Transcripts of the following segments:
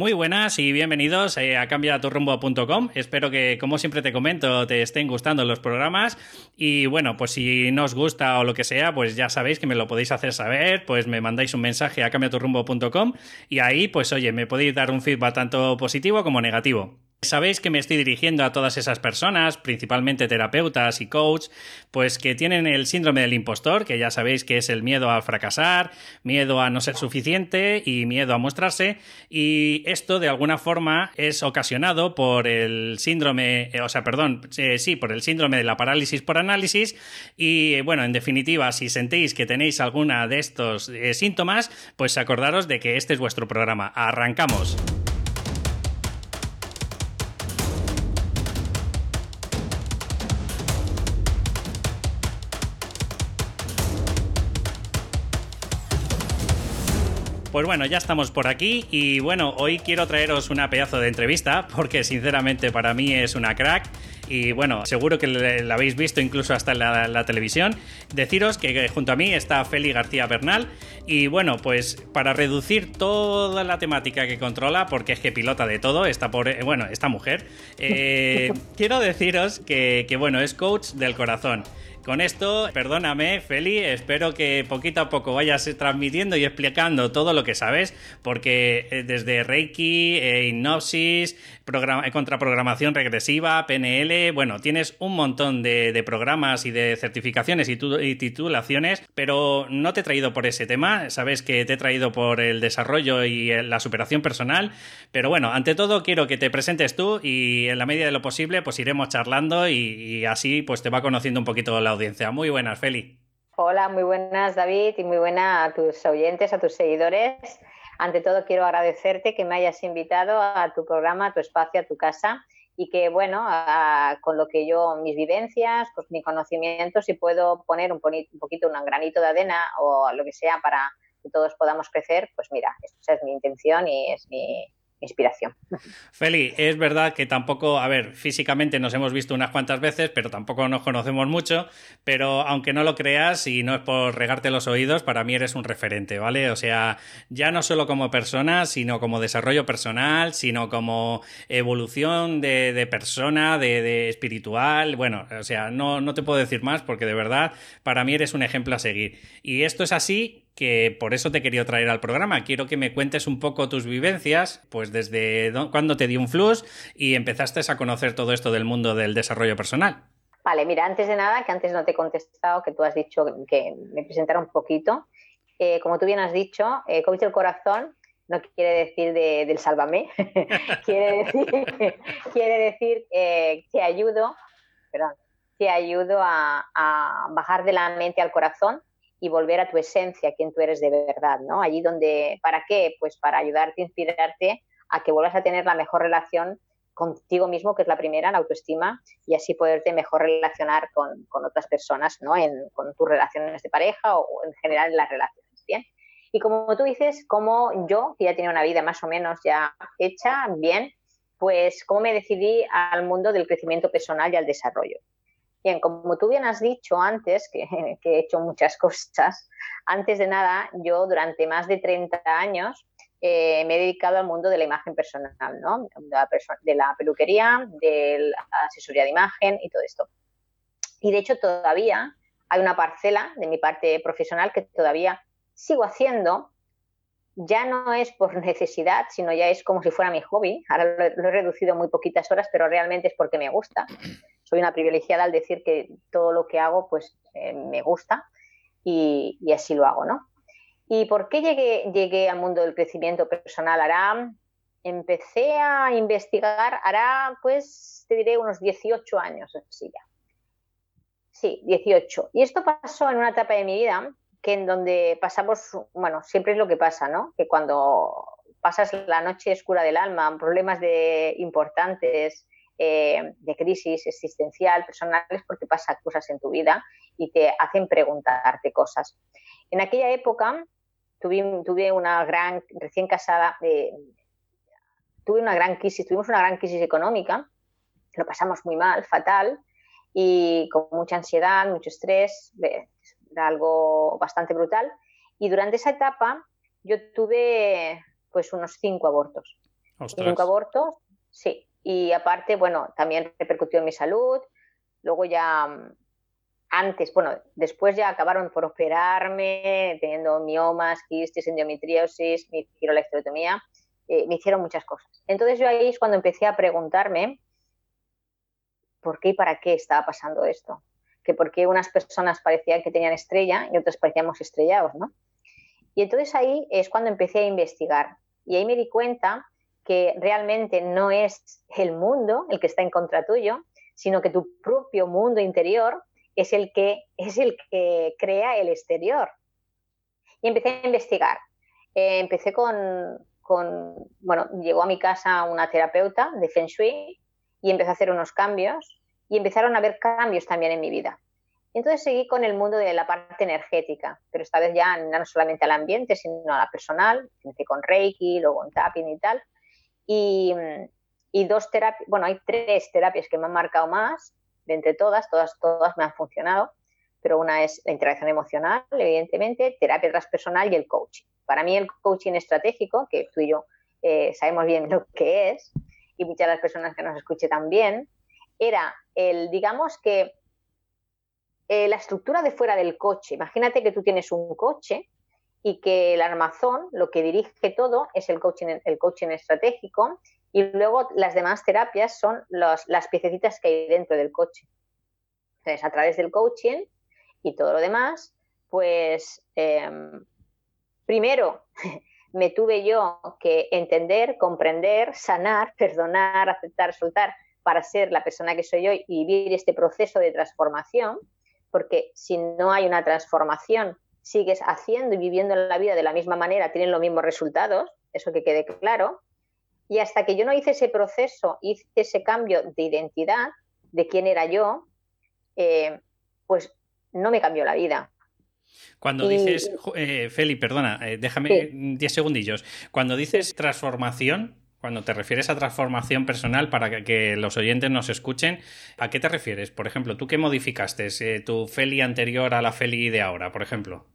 Muy buenas y bienvenidos eh, a cambiaturrumbo.com. Espero que, como siempre te comento, te estén gustando los programas. Y bueno, pues si no os gusta o lo que sea, pues ya sabéis que me lo podéis hacer saber. Pues me mandáis un mensaje a cambiaturrumbo.com y ahí, pues oye, me podéis dar un feedback tanto positivo como negativo. Sabéis que me estoy dirigiendo a todas esas personas, principalmente terapeutas y coach, pues que tienen el síndrome del impostor, que ya sabéis que es el miedo a fracasar, miedo a no ser suficiente y miedo a mostrarse. Y esto de alguna forma es ocasionado por el síndrome, eh, o sea, perdón, eh, sí, por el síndrome de la parálisis por análisis. Y bueno, en definitiva, si sentís que tenéis alguna de estos eh, síntomas, pues acordaros de que este es vuestro programa. Arrancamos. Pues bueno, ya estamos por aquí y bueno, hoy quiero traeros una pedazo de entrevista porque sinceramente para mí es una crack y bueno, seguro que la habéis visto incluso hasta en la, televisión. Deciros que junto a mí está Feli García Bernal y bueno, pues para reducir toda la temática que controla, porque es que pilota de todo, esta pobre, bueno, esta mujer, eh, quiero deciros que, que bueno, es coach del corazón. Con esto, perdóname, Feli, espero que poquito a poco vayas transmitiendo y explicando todo lo que sabes, porque eh, desde Reiki, eh, eh, contraprogramación regresiva, PNL, bueno, tienes un montón de, programas y de certificaciones y, y, titulaciones, pero no te he traído por ese tema, sabes que te he traído por el desarrollo y la superación personal, pero bueno, ante todo quiero que te presentes tú y en la medida de lo posible pues iremos charlando y, y así pues te va conociendo un poquito la audiencia. Muy buenas, Feli. Hola, muy buenas, David, y muy buenas a tus oyentes, a tus seguidores. Ante todo, quiero agradecerte que me hayas invitado a tu programa, a tu espacio, a tu casa y que, bueno, con lo que yo, mis vivencias, pues mi conocimiento, si puedo poner un, un poquito, un granito de arena o lo que sea para que todos podamos crecer, pues mira, esa es mi intención y es mi, inspiración. Feli, es verdad que tampoco, a ver, físicamente nos hemos visto unas cuantas veces, pero tampoco nos conocemos mucho, pero aunque no lo creas y no es por regarte los oídos, para mí eres un referente, ¿vale? O sea, ya no solo como persona, sino como desarrollo personal, sino como evolución de, persona, de, de, espiritual, bueno, o sea, no, no te puedo decir más porque de verdad para mí eres un ejemplo a seguir. Y esto es así que por eso te quería traer al programa. Quiero que me cuentes un poco tus vivencias, pues desde cuándo te dio un flux y empezaste a conocer todo esto del mundo del desarrollo personal. Vale, mira, antes de nada, que antes no te he contestado, que tú has dicho que me presentara un poquito. Eh, como tú bien has dicho, eh, coach del corazón no quiere decir del sálvame, quiere decir, quiere decir eh, que ayudo, que ayudo a bajar de la mente al corazón y volver a tu esencia, quien tú eres de verdad, ¿no? Allí donde, ¿para qué? Pues para ayudarte, inspirarte a que vuelvas a tener la mejor relación contigo mismo, que es la primera, la autoestima, y así poderte mejor relacionar con, otras personas, ¿no? En, con tus relaciones de pareja o, en general en las relaciones, ¿bien? Y como tú dices, como yo, que ya tenía una vida más o menos ya hecha, bien, pues cómo me decidí al mundo del crecimiento personal y al desarrollo. Bien, como tú bien has dicho antes, que, he hecho muchas cosas, antes de nada, yo durante más de 30 años eh, me he dedicado al mundo de la imagen personal, ¿no? de, la, peluquería, de la asesoría de imagen y todo esto. Y de hecho todavía hay una parcela de mi parte profesional que todavía sigo haciendo. Ya no es por necesidad, sino ya es como si fuera mi hobby. Ahora lo he reducido muy poquitas horas, pero realmente es porque me gusta soy una privilegiada al decir que todo lo que hago pues eh, me gusta y, así lo hago, ¿no? ¿Y por qué llegué, llegué al mundo del crecimiento personal? Hará, empecé a investigar, hará pues te diré unos 18 años, así ya. Sí, 18. Y esto pasó en una etapa de mi vida que en donde pasamos, bueno, siempre es lo que pasa, ¿no? Que cuando pasas la noche oscura del alma, problemas de importantes, eh, de crisis existencial, personales, porque pasan cosas en tu vida y te hacen preguntarte cosas. En aquella época tuve, tuve una gran, recién casada, eh, tuve una gran crisis, tuvimos una gran crisis económica, lo pasamos muy mal, fatal, y con mucha ansiedad, mucho estrés, era algo bastante brutal. Y durante esa etapa yo tuve pues unos cinco abortos. Nunca abortos, sí. Y aparte, bueno, también repercutió en mi salud. Luego ya mm, antes, bueno, después ya acabaron por operarme, teniendo miomas, quistes, endometriosis, me hicieron la esterotomía, eh, me hicieron muchas cosas. Entonces yo ahí es cuando empecé a preguntarme por qué y para qué estaba pasando esto. Que por qué unas personas parecían que tenían estrella y otras parecíamos estrellados, ¿no? Y entonces ahí es cuando empecé a investigar. Y ahí me di cuenta que realmente no es el mundo el que está en contra tuyo, sino que tu propio mundo interior es el que, es el que crea el exterior. Y empecé a investigar. Eh, empecé con, bueno, llegó a mi casa una terapeuta de Feng Shui y empezó a hacer unos cambios y empezaron a haber cambios también en mi vida. Entonces seguí con el mundo de la parte energética, pero esta vez ya no solamente al ambiente, sino a la personal, empecé con Reiki, luego con tapping y tal. Y, y dos terapias, bueno, hay tres terapias que me han marcado más, de entre todas, todas, todas me han funcionado, pero una es la interacción emocional, evidentemente, terapia transpersonal y el coaching. Para mí el coaching estratégico, que tú y yo eh, sabemos bien lo que es, y muchas de las personas que nos escuchen también, era el, digamos que eh, la estructura de fuera del coche. Imagínate que tú tienes un coche y que el armazón, lo que dirige todo, es el coaching, el coaching estratégico y luego las demás terapias son las piececitas que hay dentro del coche. Entonces, a través del coaching y todo lo demás, pues em, primero me tuve yo que entender, comprender, sanar, perdonar, aceptar, soltar para ser la persona que soy hoy y vivir este proceso de transformación, porque si no hay una transformación, sigues haciendo y viviendo la vida de la misma manera, tienen los mismos resultados, eso que quede claro, y hasta que yo no hice ese proceso, hice ese cambio de identidad, de quién era yo, eh, pues no me cambió la vida. Cuando dices, eh, Feli, perdona, eh, déjame 10 segundillos. Cuando dices transformación, cuando te refieres a transformación personal para que, los oyentes nos escuchen, ¿a qué te refieres? Por ejemplo, ¿tú qué modificaste? ¿Tu Feli anterior a la Feli de ahora, por ejemplo?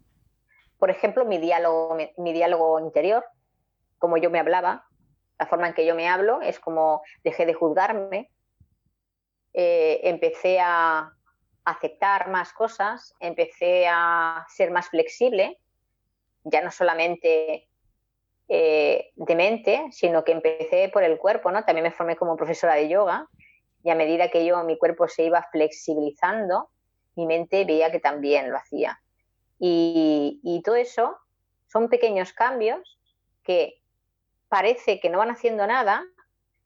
Por ejemplo, mi diálogo, mi diálogo interior, como yo me hablaba, la forma en que yo me hablo, es como dejé de juzgarme, eh, empecé a aceptar más cosas, empecé a ser más flexible, ya no solamente eh, de mente, sino que empecé por el cuerpo, ¿no? También me formé como profesora de yoga y a medida que yo, mi cuerpo se iba flexibilizando, mi mente veía que también lo hacía. Y, y todo eso son pequeños cambios que parece que no van haciendo nada,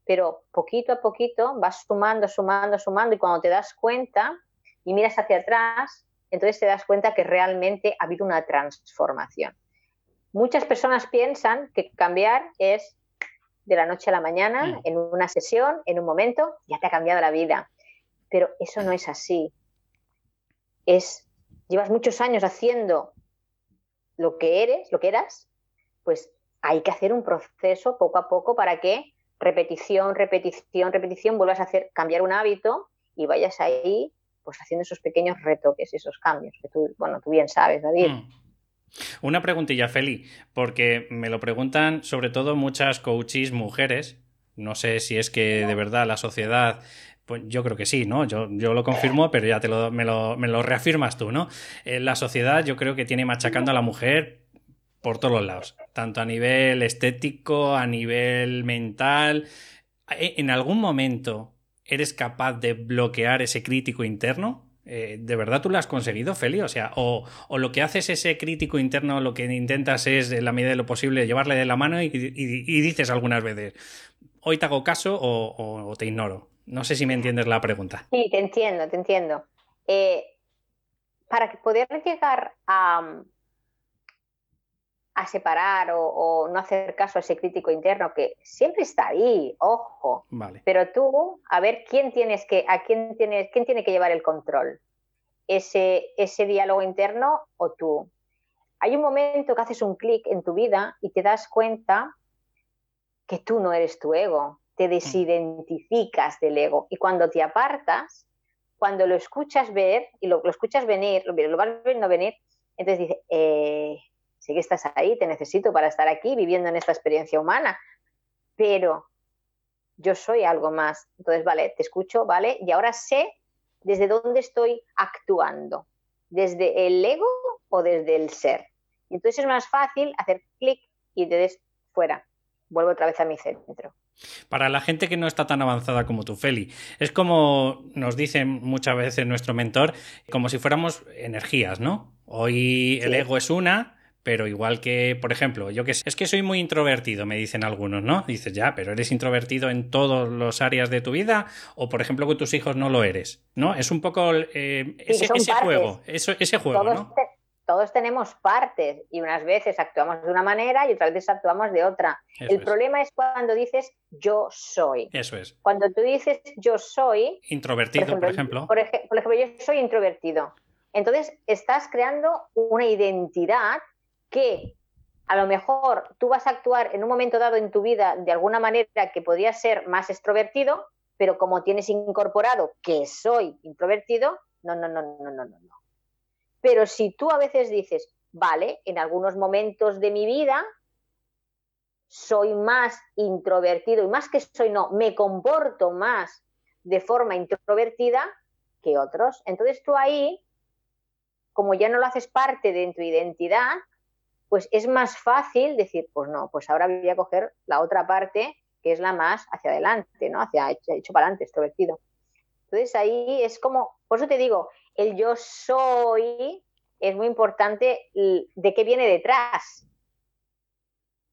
pero poquito a poquito vas sumando, sumando, sumando y cuando te das cuenta y miras hacia atrás, entonces te das cuenta que realmente ha habido una transformación. Muchas personas piensan que cambiar es de la noche a la mañana, mm. en una sesión, en un momento, ya te ha cambiado la vida. Pero eso no es así. Es, llevas muchos años haciendo lo que eres, lo que eras, pues hay que hacer un proceso poco a poco para que repetición, repetición, repetición vuelvas a hacer cambiar un hábito y vayas ahí pues haciendo esos pequeños retoques, esos cambios que tú, bueno, tú bien sabes, David. Mm. Una preguntilla, Feli, porque me lo preguntan sobre todo muchas coaches mujeres. No sé si es que de verdad la sociedad pues yo creo que sí, ¿no? Yo, yo lo confirmo, pero ya te lo, me, lo, me lo reafirmas tú, ¿no? Eh, la sociedad yo creo que tiene machacando a la mujer por todos los lados, tanto a nivel estético, a nivel mental. ¿E, ¿En algún momento eres capaz de bloquear ese crítico interno? Eh, ¿De verdad tú lo has conseguido, Feli? O sea, o, lo que haces ese crítico interno, lo que intentas es, en la medida de lo posible, llevarle de la mano y, dices algunas veces, hoy te hago caso o, te ignoro. No sé si me entiendes la pregunta. Sí, te entiendo, te entiendo. Eh, para poder llegar a, a separar o, no hacer caso a ese crítico interno que siempre está ahí, ojo. Pero tú, a ver quién tienes que, a quién tienes, quién tiene que llevar el control. Ese, ese diálogo interno o tú. Hay un momento que haces un clic en tu vida y te das cuenta que tú no eres tu ego, te mm. desidentificas del ego. Y cuando te apartas, cuando lo escuchas ver y lo, escuchas venir, lo, lo vas viendo venir, entonces dices, sí que estás ahí, te necesito para estar aquí viviendo en esta experiencia humana, pero yo soy algo más. Entonces, vale, te escucho, vale, y ahora sé desde dónde estoy actuando, desde el ego o desde el ser. Y entonces es más fácil hacer clic y te des fuera. Vuelvo otra vez a mi centro. Para la gente que no está tan avanzada como tú, Feli, es como nos dice muchas veces nuestro mentor, como si fuéramos energías, ¿no? Hoy el ego es una, pero igual que, por ejemplo, yo que sé, es que soy muy introvertido, me dicen algunos, ¿no? Dices, ya, pero eres introvertido en todas las áreas de tu vida, o por ejemplo, con tus hijos no lo eres, ¿no? Es un poco eh, ese, juego, ese juego, ¿no? todos tenemos partes y unas veces actuamos de una manera y otras veces actuamos de otra. el problema es cuando dices yo soy. Eso es. Cuando tú dices yo soy... Introvertido, por ejemplo. Por ejemplo, por ejemplo yo soy introvertido. Entonces estás creando una identidad que a lo mejor tú vas a actuar en un momento dado en tu vida de alguna manera que podría ser más extrovertido, pero como tienes incorporado que soy introvertido, no, no, no, no, no, no. Pero si tú a veces dices, vale, en algunos momentos de mi vida soy más introvertido y más que soy no, me comporto más de forma introvertida que otros. Entonces tú ahí, como ya no lo haces parte de tu identidad, pues es más fácil decir, pues no, pues ahora voy a coger la otra parte que es la más hacia adelante, ¿no? Hacia hecho para adelante, extrovertido. Entonces ahí es como, por eso te digo, el yo soy es muy importante de qué viene detrás.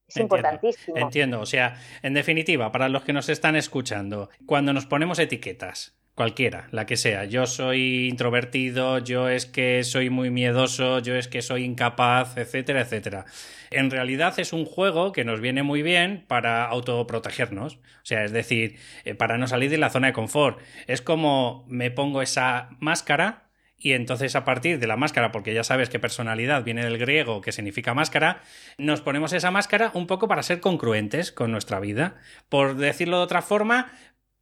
Es importantísimo. Entiendo, o sea, en definitiva, para los que nos están escuchando, cuando nos ponemos etiquetas, cualquiera, la que sea. Yo soy introvertido, yo es que soy muy miedoso, yo es que soy incapaz, etcétera, etcétera. En realidad es un juego que nos viene muy bien para autoprotegernos, o sea, es decir, eh, para no salir de la zona de confort. Es como me pongo esa máscara y entonces a partir de la máscara, porque ya sabes que personalidad viene del griego que significa máscara, nos ponemos esa máscara un poco para ser congruentes con nuestra vida. Por decirlo de otra forma,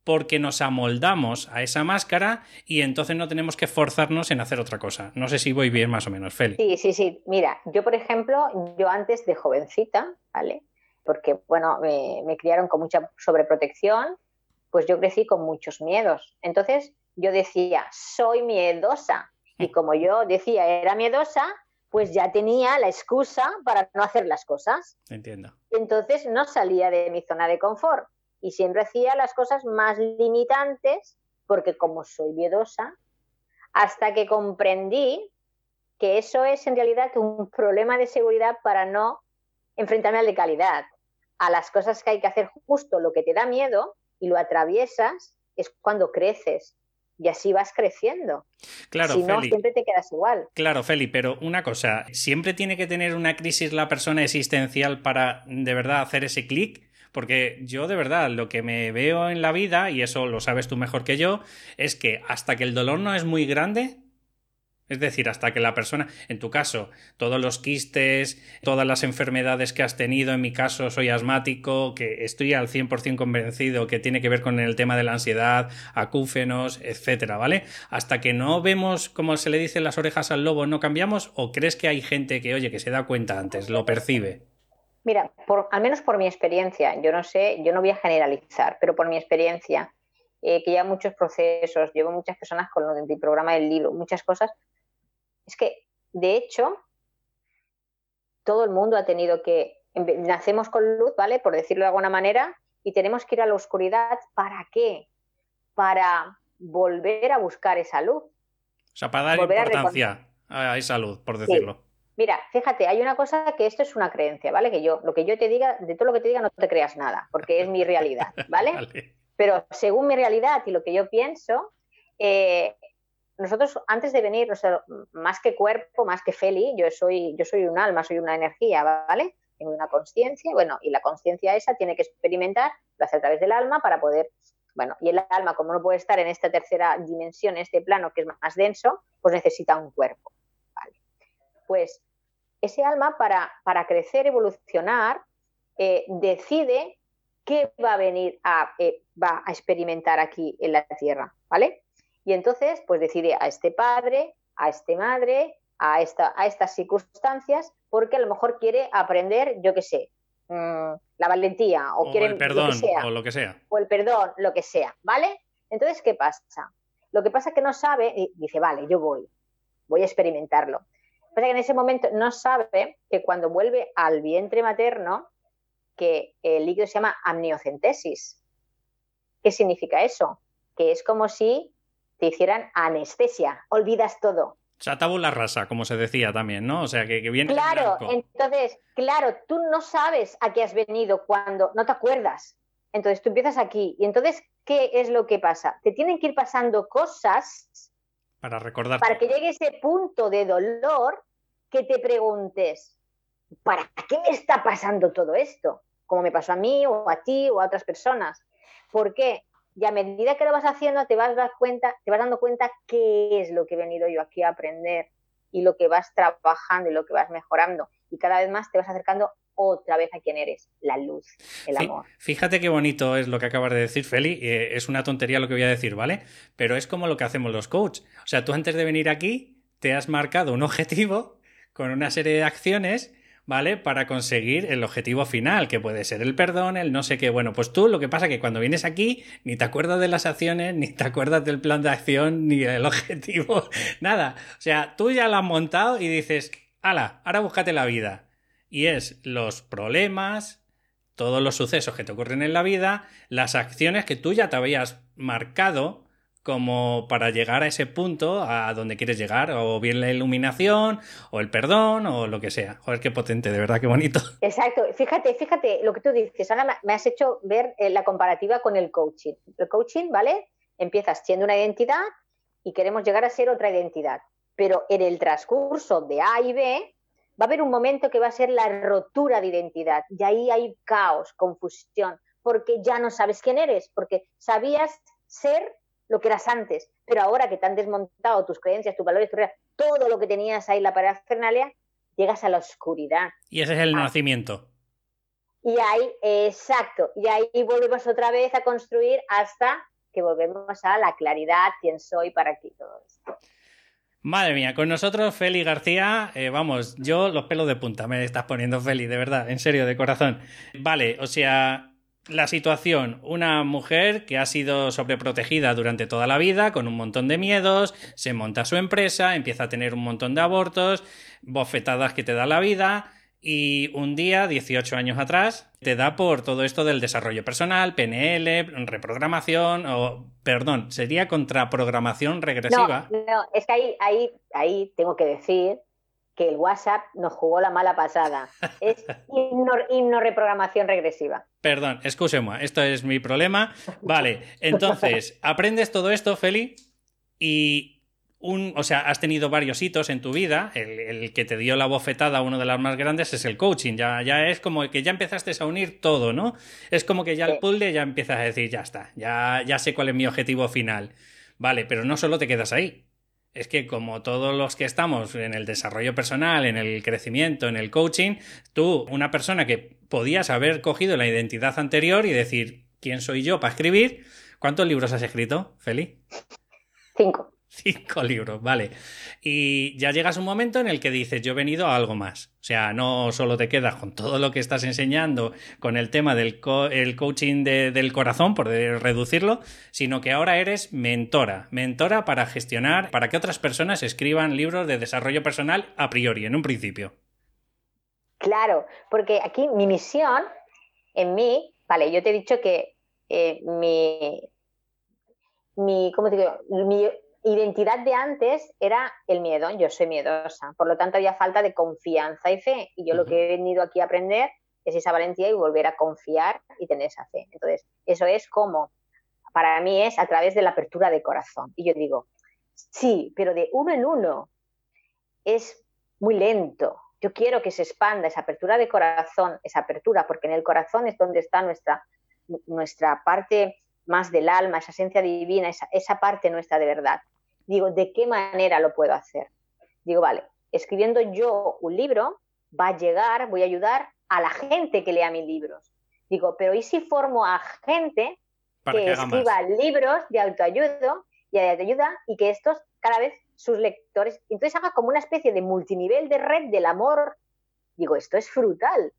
porque nos amoldamos a esa máscara y entonces no tenemos que forzarnos en hacer otra cosa. No sé si voy bien más o menos, Feli. Sí, sí, sí. Mira, yo por ejemplo, yo antes de jovencita, ¿vale? Porque, bueno, me, me criaron con mucha sobreprotección, pues yo crecí con muchos miedos. Entonces yo decía, soy miedosa. Y como yo decía, era miedosa, pues ya tenía la excusa para no hacer las cosas. Entiendo. Entonces no salía de mi zona de confort y siempre hacía las cosas más limitantes porque como soy miedosa, hasta que comprendí que eso es en realidad un problema de seguridad para no enfrentarme al de calidad, a las cosas que hay que hacer justo lo que te da miedo y lo atraviesas, es cuando creces y así vas creciendo. Claro, si no, siempre te quedas igual. Claro, Feli, pero una cosa, ¿siempre tiene que tener una crisis la persona existencial para de verdad hacer ese clic? Porque yo de verdad lo que me veo en la vida, y eso lo sabes tú mejor que yo, es que hasta que el dolor no es muy grande, es decir, hasta que la persona, en tu caso, todos los quistes, todas las enfermedades que has tenido, en mi caso soy asmático, que estoy al 100% convencido que tiene que ver con el tema de la ansiedad, acúfenos, etcétera, ¿vale? Hasta que no vemos, como se le dice las orejas al lobo, no cambiamos, o crees que hay gente que, oye, que se da cuenta antes, lo percibe. Mira, por, al menos por mi experiencia, yo no sé, yo no voy a generalizar, pero por mi experiencia, eh, que ya muchos procesos, llevo muchas personas con lo del programa del libro, muchas cosas, es que, de hecho, todo el mundo ha tenido que, nacemos con luz, ¿vale? Por decirlo de alguna manera, y tenemos que ir a la oscuridad, ¿para qué? Para volver a buscar esa luz. O sea, para dar importancia a, esa luz, por decirlo. Mira, fíjate, hay una cosa que esto es una creencia, ¿vale? Que yo, lo que yo te diga, de todo lo que te diga, no te creas nada, porque es mi realidad, ¿vale? Pero según mi realidad y lo que yo pienso, eh, nosotros antes de venir, más que cuerpo, más que Feli, yo soy, yo soy un alma, soy una energía, ¿vale? Tengo una conciencia, bueno, y la conciencia esa tiene que experimentar, lo hace a través del alma para poder, bueno, y el alma, como no puede estar en esta tercera dimensión, en este plano que es más denso, pues necesita un cuerpo. Pues ese alma para, para crecer, evolucionar, eh, decide qué va a venir a, eh, va a experimentar aquí en la Tierra, ¿vale? Y entonces, pues decide a este padre, a este madre, a, esta, a estas circunstancias, porque a lo mejor quiere aprender, yo qué sé, mm, la valentía o, quieren el perdón lo que sea, o lo que sea. O el perdón, lo que sea, ¿vale? Entonces, ¿qué pasa? Lo que pasa es que no sabe y dice, vale, yo voy, voy a experimentarlo. Pasa que en ese momento no sabe que cuando vuelve al vientre materno, que el líquido se llama amniocentesis. ¿Qué significa eso? Que es como si te hicieran anestesia, olvidas todo. O sea, tabula rasa, como se decía también, ¿no? O sea, que, viene. Claro, entonces, claro, tú no sabes a qué has venido cuando no te acuerdas. Entonces tú empiezas aquí. Y entonces, ¿qué es lo que pasa? Te tienen que ir pasando cosas. Para recordar. Para que llegue ese punto de dolor que te preguntes, ¿para qué me está pasando todo esto? Como me pasó a mí o a ti o a otras personas. ¿Por qué? Y a medida que lo vas haciendo, te vas, cuenta, te vas dando cuenta qué es lo que he venido yo aquí a aprender y lo que vas trabajando y lo que vas mejorando. Y cada vez más te vas acercando otra vez a quién eres, la luz, el amor. Fíjate qué bonito es lo que acabas de decir, Feli. Eh, es una tontería lo que voy a decir, ¿vale? Pero es como lo que hacemos los coaches. O sea, tú antes de venir aquí te has marcado un objetivo con una serie de acciones ¿vale? Para conseguir el objetivo final, que puede ser el perdón, el no sé qué. Bueno, pues tú lo que pasa es que cuando vienes aquí ni te acuerdas de las acciones, ni te acuerdas del plan de acción, ni del objetivo, nada. O sea, tú ya lo has montado y dices, ala, ahora búscate la vida. Y es los problemas, todos los sucesos que te ocurren en la vida, las acciones que tú ya te habías marcado como para llegar a ese punto a donde quieres llegar, o bien la iluminación, o el perdón, o lo que sea. Joder, qué potente, de verdad, qué bonito. Exacto, fíjate, fíjate lo que tú dices, ahora me has hecho ver eh, la comparativa con el coaching. El coaching, ¿vale? Empiezas siendo una identidad y queremos llegar a ser otra identidad, pero en el transcurso de A y B va a haber un momento que va a ser la rotura de identidad y ahí hay caos, confusión, porque ya no sabes quién eres, porque sabías ser lo que eras antes, pero ahora que te han desmontado tus creencias, tus valores, tu todo lo que tenías ahí, la parafernalia, llegas a la oscuridad. Y ese es el ah. nacimiento. Y ahí, exacto, y ahí volvemos otra vez a construir hasta que volvemos a la claridad, quién soy, para qué todo esto. Madre mía, con nosotros Feli García, eh, vamos, yo los pelos de punta me estás poniendo Feli, de verdad, en serio, de corazón. Vale, o sea, la situación, una mujer que ha sido sobreprotegida durante toda la vida, con un montón de miedos, se monta su empresa, empieza a tener un montón de abortos, bofetadas que te da la vida, y un día, 18 años atrás, te da por todo esto del desarrollo personal, PNL, reprogramación, o, perdón, sería contraprogramación regresiva. No, no es que ahí, ahí, ahí tengo que decir que el WhatsApp nos jugó la mala pasada. Es himno, reprogramación regresiva. Perdón, excusemos, esto es mi problema. Vale, entonces, aprendes todo esto, Feli, y un, o sea, has tenido varios hitos en tu vida. El, que te dio la bofetada, uno de los más grandes, es el coaching. Ya, ya es como que ya empezaste a unir todo, ¿no? Es como que ya el puzzle ya empiezas a decir, ya está, ya, ya sé cuál es mi objetivo final. Vale, pero no solo te quedas ahí es que como todos los que estamos en el desarrollo personal, en el crecimiento, en el coaching, tú, una persona que podías haber cogido la identidad anterior y decir, ¿quién soy yo para escribir? ¿Cuántos libros has escrito, Feli? Cinco. Cinco libros, vale. Y ya llegas un momento en el que dices, yo he venido a algo más. O sea, no solo te quedas con todo lo que estás enseñando, con el tema del el coaching del corazón, por reducirlo, sino que ahora eres mentora. Mentora para gestionar, para que otras personas escriban libros de desarrollo personal a priori, en un principio. Claro, porque aquí mi misión en mí, vale, yo te he dicho que eh, mi, mi, ¿cómo te digo? Mi identidad de antes era el miedo, yo soy miedosa, por lo tanto había falta de confianza y fe, y yo lo que he venido aquí a aprender es esa valentía y volver a confiar y tener esa fe. Entonces, eso es como, para mí es a través de la apertura de corazón. Y yo digo, sí, pero de uno en uno es muy lento. Yo quiero que se expanda esa apertura de corazón, esa apertura, porque en el corazón es donde está nuestra, nuestra parte más del alma, esa esencia divina, esa, esa parte nuestra de verdad. Digo, ¿de qué manera lo puedo hacer? Digo, vale, escribiendo yo un libro va a llegar, voy a ayudar a la gente que lea mis libros. Digo, pero ¿y si formo a gente que, escriba libros de autoayuda y de autoayuda y que estos cada vez sus lectores, entonces haga como una especie de multinivel de red del amor? Digo, esto es frutal.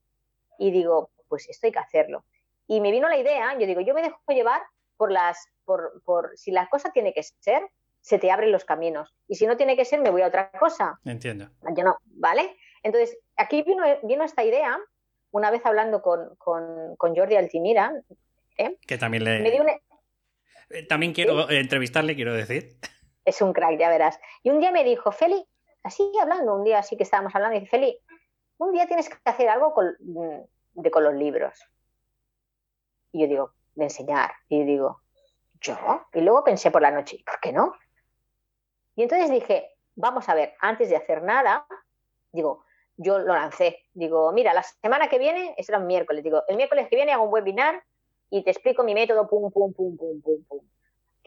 Y digo, pues esto hay que hacerlo. Y me vino la idea, yo digo, yo me dejo llevar por las, por, por si la cosa tiene que ser, se te abren los caminos. Y si no tiene que ser, me voy a otra cosa. Entiendo. Yo no, ¿vale? Entonces, aquí vino, vino esta idea, una vez hablando con, con, con Jordi Altimira, ¿eh? que también le... Me dio una... Eh, también quiero entrevistarle, quiero decir. Es un crack, ya verás. Y un día me dijo, Feli, así hablando, un día así que estábamos hablando, y dice, Feli, un día tienes que hacer algo con, de, con los libros. Y yo digo, de enseñar. Y digo, ¿yo? Y luego pensé por la noche, ¿por qué no? Y entonces dije, vamos a ver, antes de hacer nada, digo, yo lo lancé. Digo, mira, la semana que viene, es era un miércoles, digo, el miércoles que viene hago un webinar y te explico mi método, pum, pum, pum, pum, pum, pum.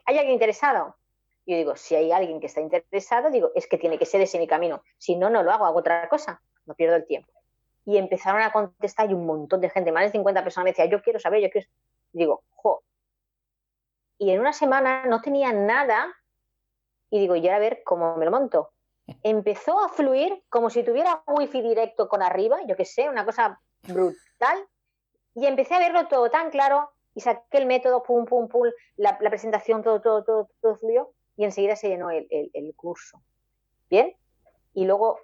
¿Hay alguien interesado? Yo digo, si hay alguien que está interesado, digo, es que tiene que ser ese mi camino. Si no, no lo hago, hago otra cosa, no pierdo el tiempo. Y empezaron a contestar y un montón de gente, más de 50 personas me decían, yo quiero saber, yo quiero... Digo, jo. Y en una semana no tenía nada y digo, y ahora a ver cómo me lo monto. Empezó a fluir como si tuviera wifi directo con arriba, yo qué sé, una cosa brutal. Y empecé a verlo todo tan claro y saqué el método, pum, pum, pum, la, presentación, todo, todo, todo, todo fluyó y enseguida se llenó el, curso. ¿Bien? Y luego,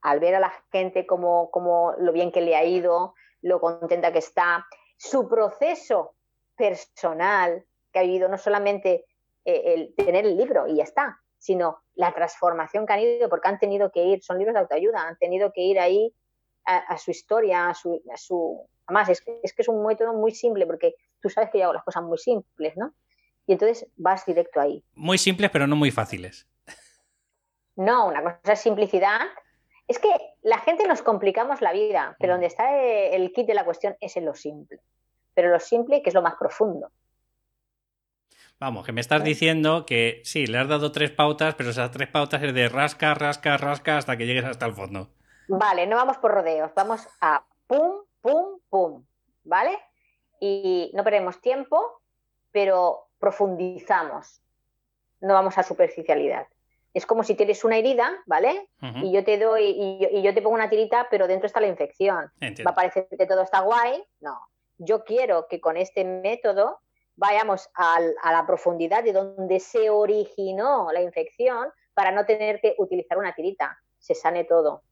al ver a la gente como, como lo bien que le ha ido, lo contenta que está, su proceso personal que ha vivido, no solamente el tener el libro y ya está, sino la transformación que han ido, porque han tenido que ir, son libros de autoayuda, han tenido que ir ahí a, su historia, a su... A su... Además, es que, es que es un método muy simple, porque tú sabes que yo hago las cosas muy simples, ¿no? Y entonces vas directo ahí. Muy simples, pero no muy fáciles. No, una cosa es simplicidad. Es que la gente nos complicamos la vida, pero mm. donde está el kit de la cuestión es en lo simple. Pero lo simple, que es lo más profundo. Vamos, que me estás diciendo que sí, le has dado tres pautas, pero esas tres pautas es de rasca, rasca, rasca hasta que llegues hasta el fondo. Vale, no vamos por rodeos, vamos a pum, pum, pum, ¿vale? Y no perdemos tiempo, pero profundizamos, no vamos a superficialidad. Es como si tienes una herida, ¿vale? Y yo te doy, y yo, te pongo una tirita, pero dentro está la infección. Va a parecer que todo está guay. No. Yo quiero que con este método vayamos a la profundidad de donde se originó la infección para no tener que utilizar una tirita, se sane todo.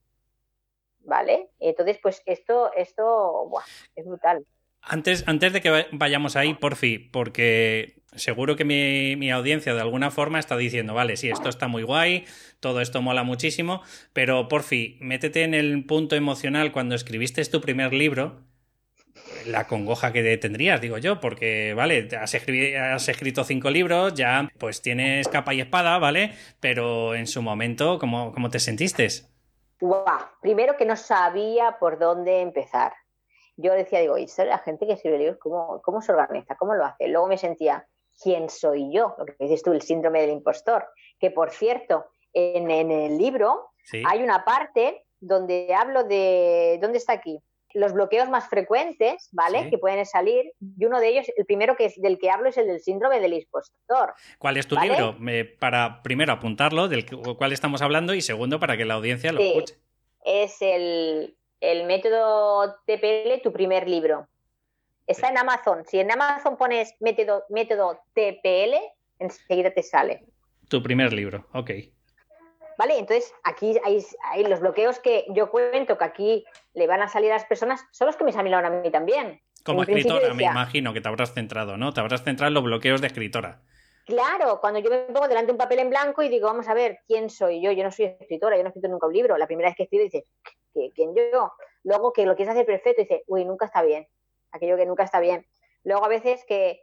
¿Vale? Entonces, pues esto, esto es brutal. Antes, antes de que vayamos ahí, porfi, porque seguro que mi, mi, audiencia de alguna forma está diciendo, vale, sí, esto está muy guay, todo esto mola muchísimo, pero porfi, métete en el punto emocional cuando escribiste tu primer libro, la congoja que tendrías, digo yo, porque, vale, has, has, escrito cinco libros, ya pues tienes capa y espada, ¿vale? Pero en su momento, ¿cómo, cómo te sentiste? Primero que no sabía por dónde empezar. Yo decía, digo, ¿y la gente que escribe libros, ¿cómo, cómo se organiza? ¿Cómo lo hace? Luego me sentía, ¿quién soy yo? Lo que dices tú, el síndrome del impostor. Que por cierto, en, el libro hay una parte donde hablo de, ¿dónde está aquí? Los bloqueos más frecuentes, ¿vale? Que pueden salir. Y uno de ellos, el primero que es del que hablo es el del síndrome del impostor. ¿Cuál es tu libro? para primero apuntarlo, del cual estamos hablando, y segundo, para que la audiencia lo escuche. Es el, método TPL, tu primer libro. Está en Amazon. Si en Amazon pones método, método TPL, enseguida te sale. Tu primer libro, ok. ¿Vale? Entonces, aquí hay, los bloqueos que yo cuento que aquí le van a salir a las personas, son los que me salieron a mí también. Como escritora, me imagino que te habrás centrado, ¿no? Te habrás centrado en los bloqueos de escritora. Claro, cuando yo me pongo delante de un papel en blanco y digo, vamos a ver, ¿quién soy yo? Yo no soy escritora, yo no he escrito nunca un libro. La primera vez que escribo dices, ¿quién yo? Luego que lo quieres hacer perfecto, dices, uy, nunca está bien. Aquello que nunca está bien. Luego a veces que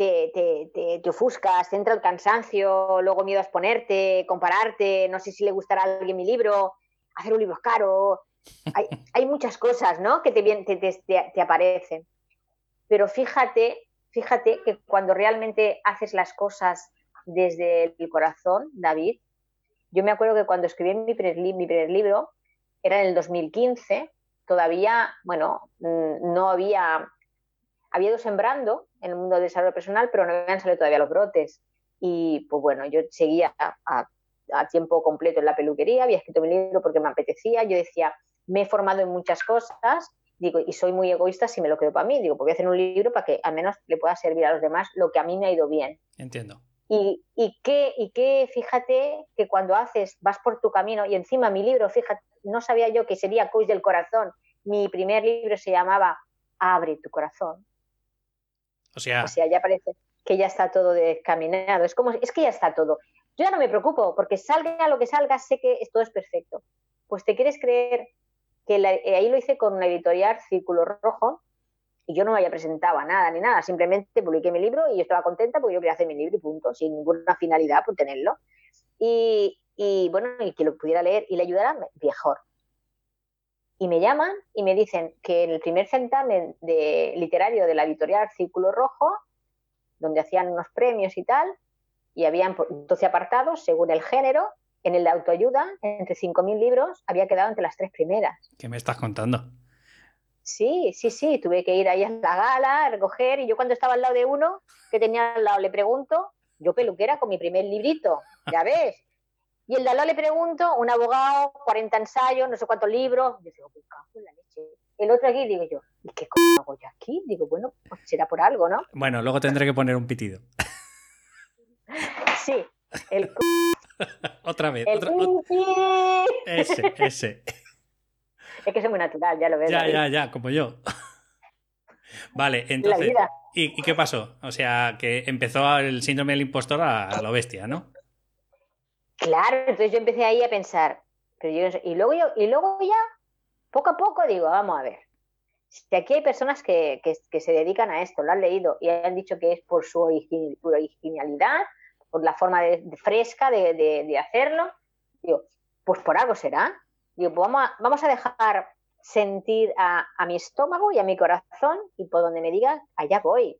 te, te, ofuscas, te entra el cansancio, luego miedo a exponerte, compararte, no sé si le gustará a alguien mi libro, hacer un libro es caro. Hay, hay muchas cosas ¿no? que te, te, te, aparecen. Pero fíjate, fíjate que cuando realmente haces las cosas desde el corazón, David, yo me acuerdo que cuando escribí mi primer, mi primer libro, era en el 2015, todavía, bueno, mm, no había había ido sembrando en el mundo del desarrollo personal, pero no habían salido todavía los brotes. Y pues bueno, yo seguía a, tiempo completo en la peluquería, había escrito mi libro porque me apetecía, yo decía, me he formado en muchas cosas digo, y soy muy egoísta si me lo quedo para mí, digo, pues voy a hacer un libro para que al menos le pueda servir a los demás lo que a mí me ha ido bien. Entiendo. Y, y que, y que fíjate que cuando haces, vas por tu camino, y encima mi libro, fíjate, no sabía yo que sería Coach del Corazón, mi primer libro se llamaba Abre tu corazón. O sea, ya parece que ya está todo descaminado. Es como, es que ya está todo. Yo ya no me preocupo, porque salga lo que salga, sé que todo es perfecto. Pues te quieres creer que eh, ahí lo hice con una editorial Círculo Rojo y yo no me había presentado nada ni nada, simplemente publiqué mi libro y yo estaba contenta porque yo quería hacer mi libro y punto, sin ninguna finalidad por tenerlo. Y, y, bueno, y que lo pudiera leer y le ayudara mejor. Y me llaman y me dicen que en el primer certamen de literario de la editorial Círculo Rojo, donde hacían unos premios y tal, y habían 12 apartados según el género, en el de autoayuda, entre 5.000 libros, había quedado entre las tres primeras. ¿qué me estás contando? Sí, sí, sí, tuve que ir ahí a la gala, a recoger, y yo cuando estaba al lado de uno que tenía al lado le pregunto, yo peluquera con mi primer librito, ya ves. Y el lado le pregunto, un abogado, 40 ensayos, no sé cuántos libros. Yo digo, ¿qué cago en la leche? El otro aquí, digo yo, ¿y qué coño hago yo aquí? Digo, bueno, pues será por algo, ¿no? Bueno, luego tendré que poner un pitido. Sí, el c- otra vez. el otra- ot- pi. ese, ese. Es que soy muy natural, ya lo ves. Ya, David. ya, ya, como yo. Vale, entonces. vida. ¿y, y qué pasó? O sea, que empezó el síndrome del impostor a, a lo bestia, ¿no? Claro, entonces yo empecé ahí a pensar, pero yo y luego yo, y luego ya, poco a poco digo, vamos a ver. Si aquí hay personas que, que- que se dedican a esto, lo han leído y han dicho que es por su originalidad, por la forma de- de fresca de, de- de hacerlo, digo, pues por algo será. Digo, pues vamos a, vamos a dejar sentir a, a mi estómago y a mi corazón y por donde me diga, allá voy.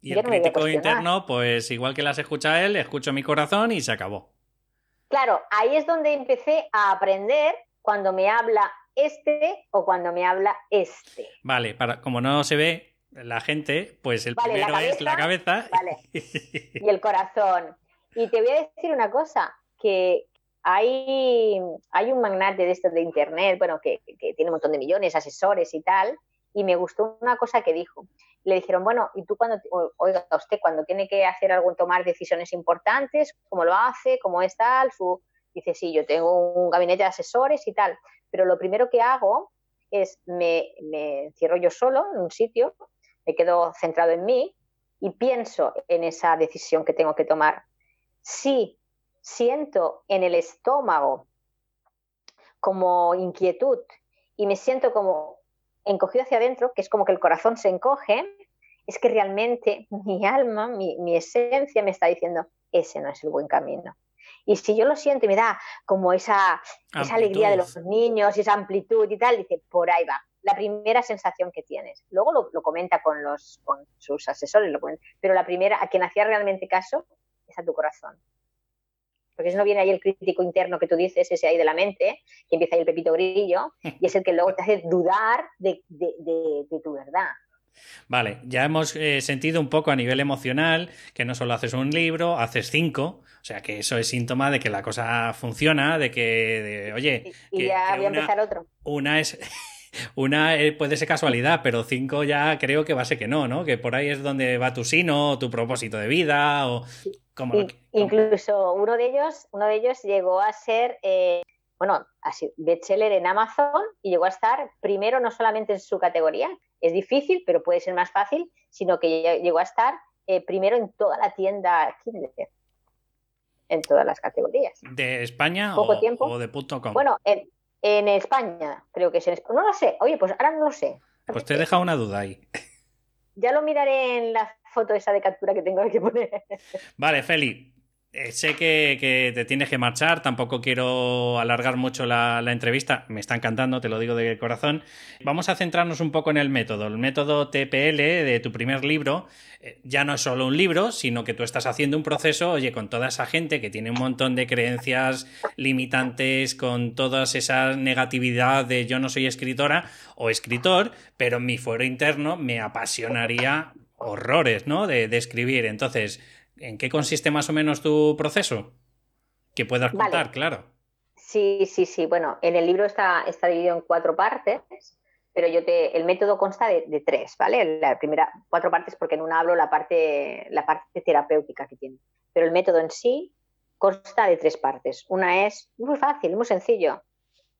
Y el no crítico interno, pues igual que las escucha él, escucho mi corazón y se acabó. Claro, ahí es donde empecé a aprender cuando me habla este o cuando me habla este. Vale, para, como no se ve la gente, pues el Vale, la primero es la cabeza. Vale. Y el corazón. Y te voy a decir una cosa, que hay, hay un magnate de esto de internet, bueno, que, que tiene un montón de millones, asesores y tal, y me gustó una cosa que dijo. Le dijeron, bueno, ¿y tú cuando, oiga, usted cuando tiene que hacer algo, tomar decisiones importantes, cómo lo hace, cómo es tal? Su... Dice, sí, yo tengo un gabinete de asesores y tal, pero lo primero que hago es me, me encierro yo solo en un sitio, me quedo centrado en mí y pienso en esa decisión que tengo que tomar. Si siento en el estómago como inquietud y me siento como encogido hacia adentro, que es como que el corazón se encoge, es que realmente mi alma, mi, mi esencia me está diciendo, ese no es el buen camino. Y si yo lo siento y me da como esa, esa alegría de los niños y esa amplitud y tal, dice, por ahí va. La primera sensación que tienes. Luego lo, lo comenta con, los, con sus asesores, lo comenta. pero la primera, a quien hacía realmente caso, es a tu corazón. Porque si no viene ahí el crítico interno que tú dices, ese ahí de la mente, que empieza ahí el pepito grillo, y es el que luego te hace dudar de, de, de, de tu verdad. Vale, ya hemos eh, sentido un poco a nivel emocional que no solo haces un libro, haces cinco, o sea que eso es síntoma de que la cosa funciona, de que, de, oye, Y, que, ya que voy a empezar otro. una es... Una eh, puede ser casualidad, pero cinco ya creo que va a ser que no, ¿no? Que por ahí es donde va tu sino, tu propósito de vida, o como Y, incluso uno de ellos, uno de ellos llegó a ser, eh, bueno, así, bestseller en Amazon y llegó a estar primero no solamente en su categoría, es difícil, pero puede ser más fácil, sino que llegó a estar eh, primero en toda la tienda Kindle, en todas las categorías. ¿De España Poco o, tiempo. o de .com? Bueno, en, en España, creo que es en España. No lo sé, oye, pues ahora no lo sé. Pues te he dejado una duda ahí. Ya lo miraré en la foto esa de captura que tengo que poner. Vale, Feli, sé que, te tienes que marchar, tampoco quiero alargar mucho la, la, entrevista, me está encantando, te lo digo de corazón. Vamos a centrarnos un poco en el método. El método TPL de tu primer libro eh, ya no es solo un libro, sino que tú estás haciendo un proceso, oye, con toda esa gente que tiene un montón de creencias limitantes, con toda esa negatividad de yo no soy escritora o escritor, pero en mi fuero interno me apasionaría horrores, ¿no? De, de escribir. Entonces, ¿En qué consiste más o menos tu proceso? Que puedas contar, vale. claro. Sí, sí, sí. Bueno, en el libro está, está dividido en cuatro partes. pero yo te, el método consta de, tres, ¿vale? La primera, cuatro partes, porque en una hablo la parte, la parte terapéutica que tiene. Pero el método en sí consta de tres partes. Una es muy fácil, muy sencillo.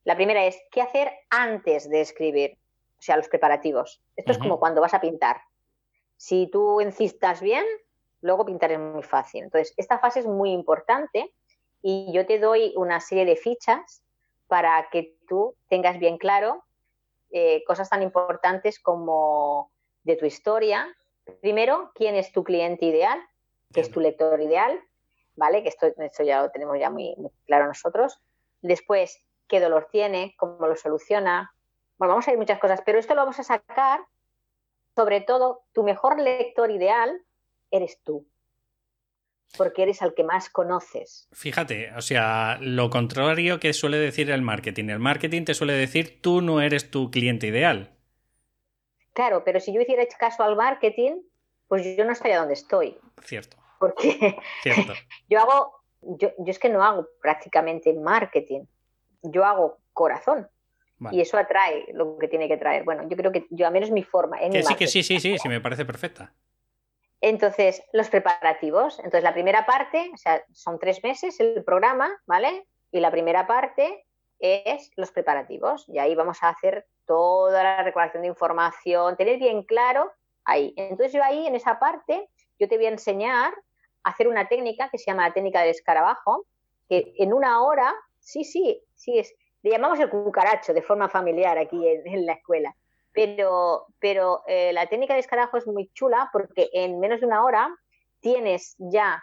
La primera es qué hacer antes de escribir, o sea, los preparativos. Esto es como cuando vas a pintar. Si tú encistas bien, luego pintar es muy fácil. Entonces, esta fase es muy importante y yo te doy una serie de fichas para que tú tengas bien claro eh, cosas tan importantes como de tu historia. Primero, quién es tu cliente ideal, qué es tu lector ideal, ¿vale? Que esto, esto ya lo tenemos ya muy, claro nosotros. Después, qué dolor tiene, cómo lo soluciona. Bueno, vamos a ir muchas cosas, pero esto lo vamos a sacar, sobre todo, tu mejor lector ideal eres tú porque eres al que más conoces. Fíjate, o sea, lo contrario que suele decir el marketing. El marketing te suele decir tú no eres tu cliente ideal. Claro, pero si yo hiciera caso al marketing, pues yo no estaría donde estoy. Cierto. Porque yo hago, yo, es que no hago prácticamente marketing, yo hago corazón. Y eso atrae lo que tiene que traer. Bueno, yo creo que yo, a menos mi forma. que sí, que sí, sí, sí, sí, me parece perfecta. Entonces, los preparativos. Entonces, la primera parte, o sea, son tres meses el programa, ¿vale? Y la primera parte es los preparativos. Y ahí vamos a hacer toda la recolección de información, tener bien claro ahí. Entonces, yo ahí, en esa parte, yo te voy a enseñar a hacer una técnica que se llama la técnica del escarabajo, que en una hora, sí, sí, sí, es, le llamamos el cucaracho de forma familiar aquí en la escuela. Pero, pero eh, la técnica de escarajo es muy chula porque en menos de una hora tienes ya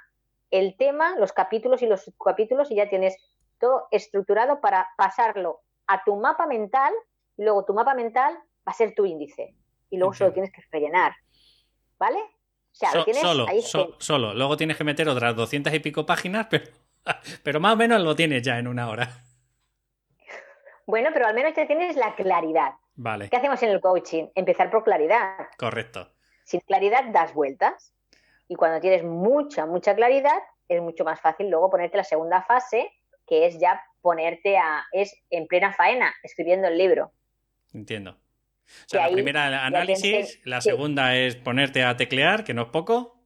el tema, los capítulos y los subcapítulos y ya tienes todo estructurado para pasarlo a tu mapa mental y luego tu mapa mental va a ser tu índice y luego solo tienes que rellenar. ¿Vale? O sea, lo tienes solo, ahí solo. Luego tienes que meter otras doscientas y pico páginas, pero, pero más o menos lo tienes ya en una hora. Bueno, pero al menos ya tienes la claridad. Vale. ¿Qué hacemos en el coaching? Empezar por claridad. Correcto. Sin claridad das vueltas. Y cuando tienes mucha, mucha claridad, es mucho más fácil luego ponerte la segunda fase, que es ya ponerte a. es en plena faena, escribiendo el libro. Entiendo. O sea, la primera análisis, la segunda es ponerte a teclear, que no es poco.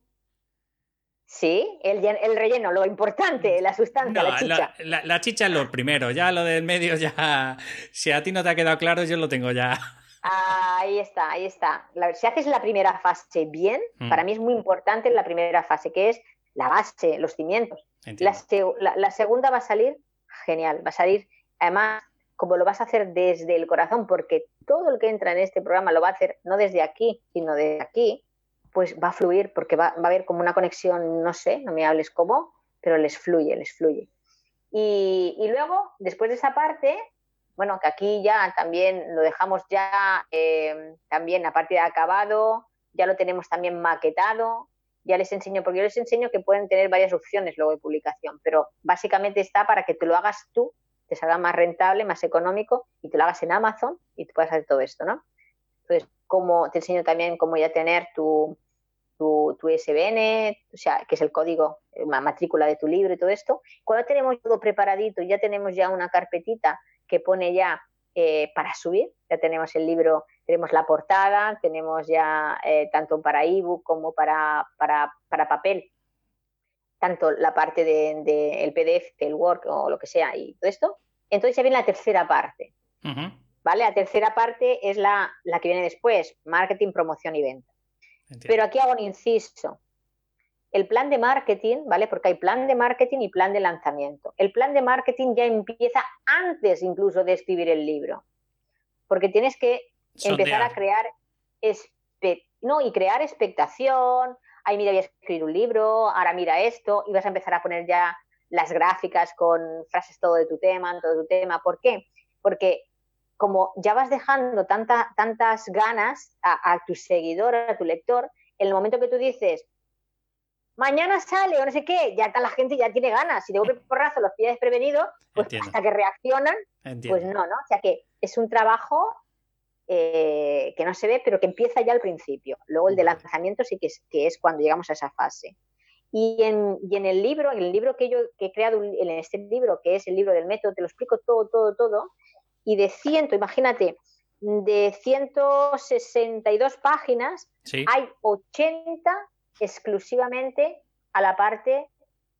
Sí, el, el, relleno, lo importante, la sustancia, la chicha. La, chicha es lo primero, ya lo del medio ya... Si a ti no te ha quedado claro, yo lo tengo ya. Ahí está, ahí está. si haces la primera fase bien, mm. para mí es muy importante la primera fase, que es la base, los cimientos. La, la, segunda va a salir genial, va a salir, además, como lo vas a hacer desde el corazón, porque todo el que entra en este programa lo va a hacer no desde aquí, sino desde aquí, pues va a fluir porque va, a haber como una conexión, no sé, no me hables cómo, pero les fluye, les fluye. Y, luego, después de esa parte, bueno, que aquí ya también lo dejamos ya, eh, también a partir de acabado, ya lo tenemos también maquetado, ya les enseño, porque yo les enseño que pueden tener varias opciones luego de publicación, pero básicamente está para que te lo hagas tú, te salga más rentable, más económico y te lo hagas en Amazon y te puedas hacer todo esto, ¿no? Entonces, como te enseño también cómo ya tener tu, tu, tu ISBN, o sea, que es el código, la matrícula de tu libro y todo esto. Cuando tenemos todo preparadito, ya tenemos ya una carpetita que pone ya eh, para subir, ya tenemos el libro, tenemos la portada, tenemos ya eh, tanto para ebook como para, para, para, papel, tanto la parte del de, el PDF, el Word o lo que sea y todo esto. Entonces ya viene la tercera parte. ¿Vale? La tercera parte es la, la que viene después, marketing, promoción y venta. Pero aquí hago un inciso. El plan de marketing, ¿vale? Porque hay plan de marketing y plan de lanzamiento. El plan de marketing ya empieza antes incluso de escribir el libro. Porque tienes que empezar a crear no, y crear expectación. Ay, mira, voy a escribir un libro, ahora mira esto, y vas a empezar a poner ya las gráficas con frases todo de tu tema, todo de tu tema. ¿Por qué? Porque como ya vas dejando tantas ganas a, tu seguidor, a tu lector, en el momento que tú dices, mañana sale o no sé qué, ya está la gente ya tiene ganas. Si de golpe porrazo los pies desprevenidos, pues hasta que reaccionan, pues no, ¿no? O sea que es un trabajo eh, que no se ve, pero que empieza ya al principio. Luego el de lanzamiento sí que es, que es cuando llegamos a esa fase. Y en, y en, el libro, en el libro que yo que he creado, en este libro, que es el libro del método, te lo explico todo, todo, todo, y de ciento, imagínate, de 162 páginas, hay 80 exclusivamente a la parte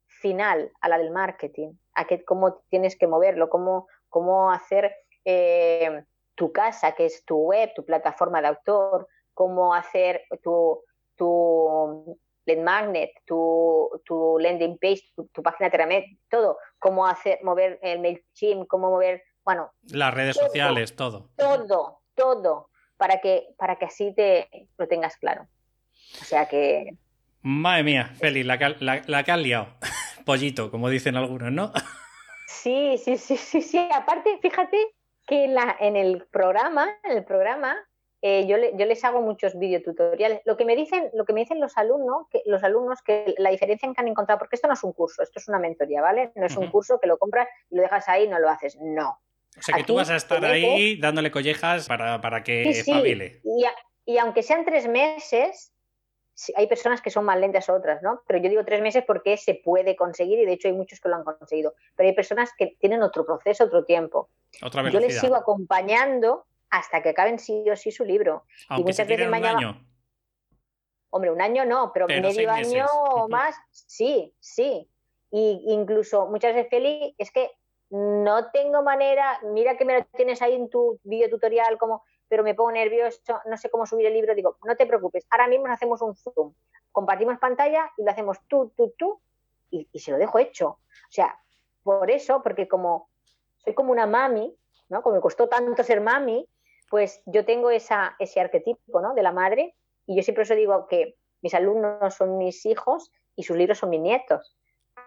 final, a la del marketing, a que, cómo tienes que moverlo, cómo, cómo hacer eh, tu casa, que es tu web, tu plataforma de autor, cómo hacer tu, tu lead magnet, tu, tu landing page, tu, página Teramet, todo, cómo hacer, mover el MailChimp, cómo mover, bueno. Las redes sociales, todo. Todo, todo, para que, para que así te lo tengas claro. O sea que... Madre mía, Feli, la, la, la que has liado. Pollito, como dicen algunos, ¿no? Sí, sí, sí, sí, sí. Aparte, fíjate que la, en el programa, en el programa, eh, yo, yo, les hago muchos videotutoriales. Lo que me dicen, lo que me dicen los alumnos, que los alumnos que la diferencia en que han encontrado, porque esto no es un curso, esto es una mentoría, ¿vale? No es un curso que lo compras y lo dejas ahí y no lo haces. No. O sea que tú vas a estar ahí dándole collejas para, para que sí, Y, y, aunque sean tres meses, hay personas que son más lentas otras, ¿no? Pero yo digo tres meses porque se puede conseguir y de hecho hay muchos que lo han conseguido. Pero hay personas que tienen otro proceso, otro tiempo. Otra yo les sigo acompañando hasta que acaben sí o sí su libro. Aunque y muchas veces un año. Hombre, un año no, pero, medio año o más, sí, sí. Y incluso muchas veces, Feli, es que no tengo manera, mira que me lo tienes ahí en tu video tutorial, como, pero me pongo nervioso, no sé cómo subir el libro, digo, no te preocupes, ahora mismo hacemos un zoom, compartimos pantalla y lo hacemos tú, tú, tú, y, y se lo dejo hecho. O sea, por eso, porque como soy como una mami, ¿no? Como me costó tanto ser mami, pues yo tengo esa, ese arquetipo ¿no? de la madre y yo siempre os digo que mis alumnos son mis hijos y sus libros son mis nietos,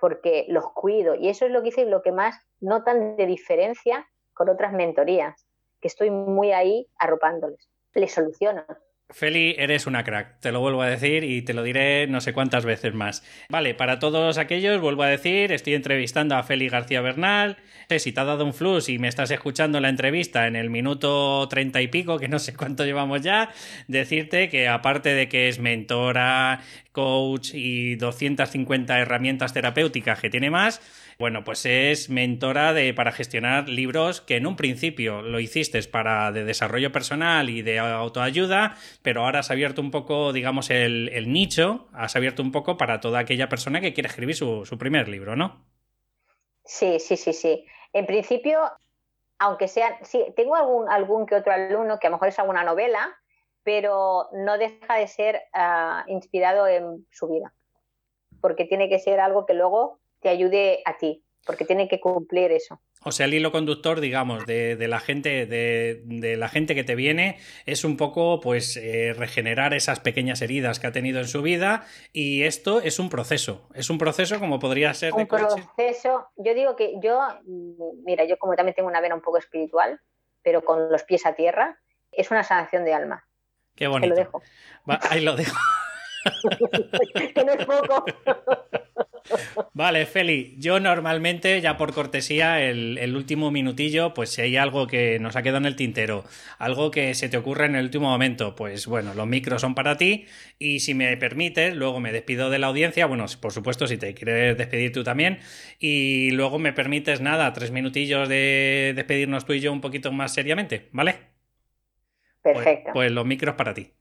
porque los cuido y eso es lo que hice y lo que más notan de diferencia con otras mentorías, que estoy muy ahí arropándoles, les soluciono. Feli, eres una crack, te lo vuelvo a decir y te lo diré no sé cuántas veces más. Vale, para todos aquellos, vuelvo a decir, estoy entrevistando a Feli García Bernal. Si te ha dado un flux y me estás escuchando la entrevista en el minuto treinta y pico, que no sé cuánto llevamos ya, decirte que aparte de que es mentora, coach y 250 herramientas terapéuticas que tiene más, bueno, pues es mentora de, para gestionar libros que en un principio lo hiciste para de desarrollo personal y de autoayuda, pero ahora has abierto un poco, digamos, el, nicho, has abierto un poco para toda aquella persona que quiere escribir su, primer libro, ¿no? Sí, sí, sí, sí. En principio, aunque sean, sí, tengo algún, algún que otro alumno que a lo mejor es alguna novela, pero no deja de ser ah, inspirado en su vida, porque tiene que ser algo que luego te ayude a ti, porque tiene que cumplir eso. O sea, el hilo conductor, digamos, de, la gente, de, la gente que te viene, es un poco, pues, eh, regenerar esas pequeñas heridas que ha tenido en su vida. Y esto es un proceso. Es un proceso como podría ser un proceso. Yo digo que yo, mira, yo como también tengo una vena un poco espiritual, pero con los pies a tierra, es una sanación de alma. Qué bonito. Ahí lo dejo. ahí lo dejo. que no es poco. Vale, Feli, yo normalmente, ya por cortesía, el, último minutillo, pues si hay algo que nos ha quedado en el tintero, algo que se te ocurre en el último momento, pues bueno, los micros son para ti y si me permites, luego me despido de la audiencia, bueno, por supuesto, si te quieres despedir tú también, y luego me permites nada, tres minutillos de despedirnos tú y yo un poquito más seriamente, ¿vale? Pues, Perfecto. pues los micros para ti.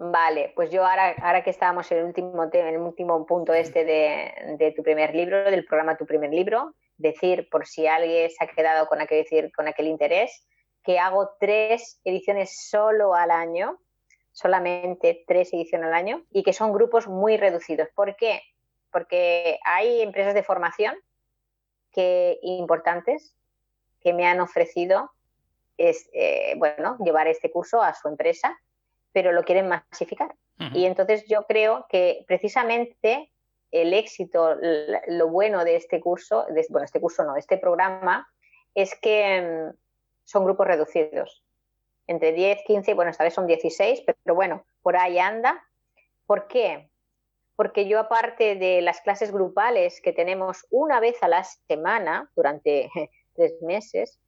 Vale, pues yo ahora, ahora que estábamos en el último, tema, en el último punto este de, tu primer libro, del programa Tu primer libro, decir, por si alguien se ha quedado con aquel, decir, con aquel interés, que hago tres ediciones solo al año, solamente tres ediciones al año, y que son grupos muy reducidos. ¿Por qué? Porque hay empresas de formación que, importantes que me han ofrecido es, eh, bueno, llevar este curso a su empresa pero lo quieren masificar. Y entonces yo creo que precisamente el éxito, lo bueno de este curso, de, bueno, este curso no, este programa, es que mm, son grupos reducidos. Entre 10, 15, bueno, esta vez son 16, pero, bueno, por ahí anda. ¿Por qué? Porque yo aparte de las clases grupales que tenemos una vez a la semana durante tres meses,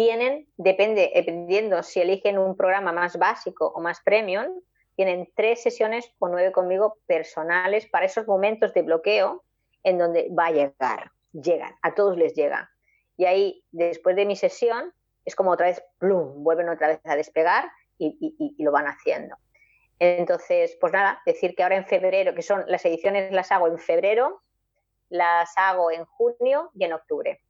tienen, depende, dependiendo si eligen un programa más básico o más premium, tienen tres sesiones o nueve conmigo personales para esos momentos de bloqueo en donde va a llegar, llegan, a todos les llega. Y ahí, después de mi sesión, es como otra vez, plum, vuelven otra vez a despegar y, lo van haciendo. Entonces, pues nada, decir que ahora en febrero, que son las ediciones las hago en febrero, las hago en junio y en octubre.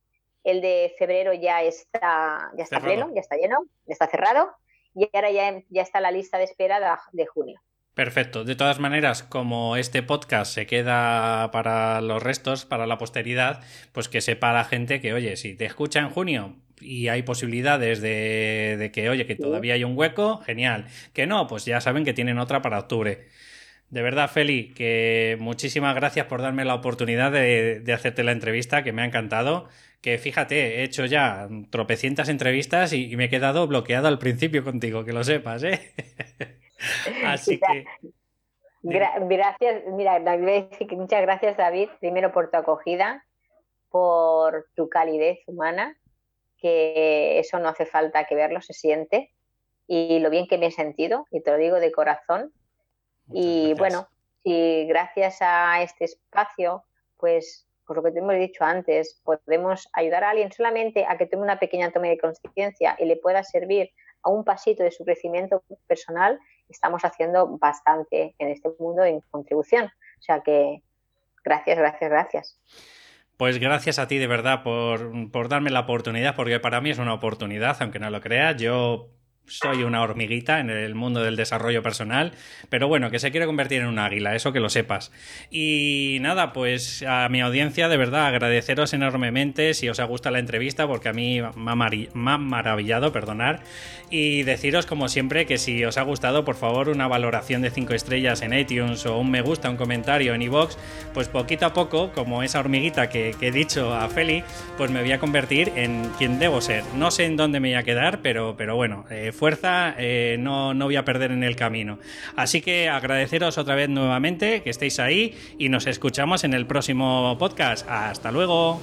El de febrero ya está, ya está pleno, ya está lleno, ya está cerrado y ahora ya, ya está la lista de espera de junio. Perfecto. De todas maneras, como este podcast se queda para los restos, para la posteridad, pues que sepa la gente que, oye, si te escucha en junio y hay posibilidades de, que, oye, que todavía hay un hueco, genial. Que no, pues ya saben que tienen otra para octubre. De verdad, Feli, que muchísimas gracias por darme la oportunidad de, hacerte la entrevista, que me ha encantado. Que fíjate, he hecho ya tropecientas entrevistas y, y me he quedado bloqueado al principio contigo, que lo sepas, ¿eh? Así que. gracias, mira, muchas gracias, David, primero por tu acogida, por tu calidez humana, que eso no hace falta que verlo, se siente, y lo bien que me he sentido, y te lo digo de corazón. y bueno, si gracias a este espacio, pues por lo que te hemos dicho antes, podemos ayudar a alguien solamente a que tome una pequeña toma de conciencia y le pueda servir a un pasito de su crecimiento personal, estamos haciendo bastante en este mundo en contribución. O sea que gracias, gracias, gracias. Pues gracias a ti de verdad por, por darme la oportunidad, porque para mí es una oportunidad, aunque no lo creas. Yo soy una hormiguita en el mundo del desarrollo personal, pero bueno, que se quiere convertir en un águila, eso que lo sepas. Y nada, pues a mi audiencia, de verdad, agradeceros enormemente si os ha gustado la entrevista, porque a mí me ha, maravillado, perdonar, y deciros como siempre que si os ha gustado, por favor, una valoración de 5 estrellas en iTunes o un me gusta, un comentario en iVoox, pues poquito a poco, como esa hormiguita que, he dicho a Feli, pues me voy a convertir en quien debo ser. No sé en dónde me voy a quedar, pero, pero bueno, fuerza eh, no, no voy a perder en el camino. Así que agradeceros otra vez nuevamente que estéis ahí y nos escuchamos en el próximo podcast. Hasta luego.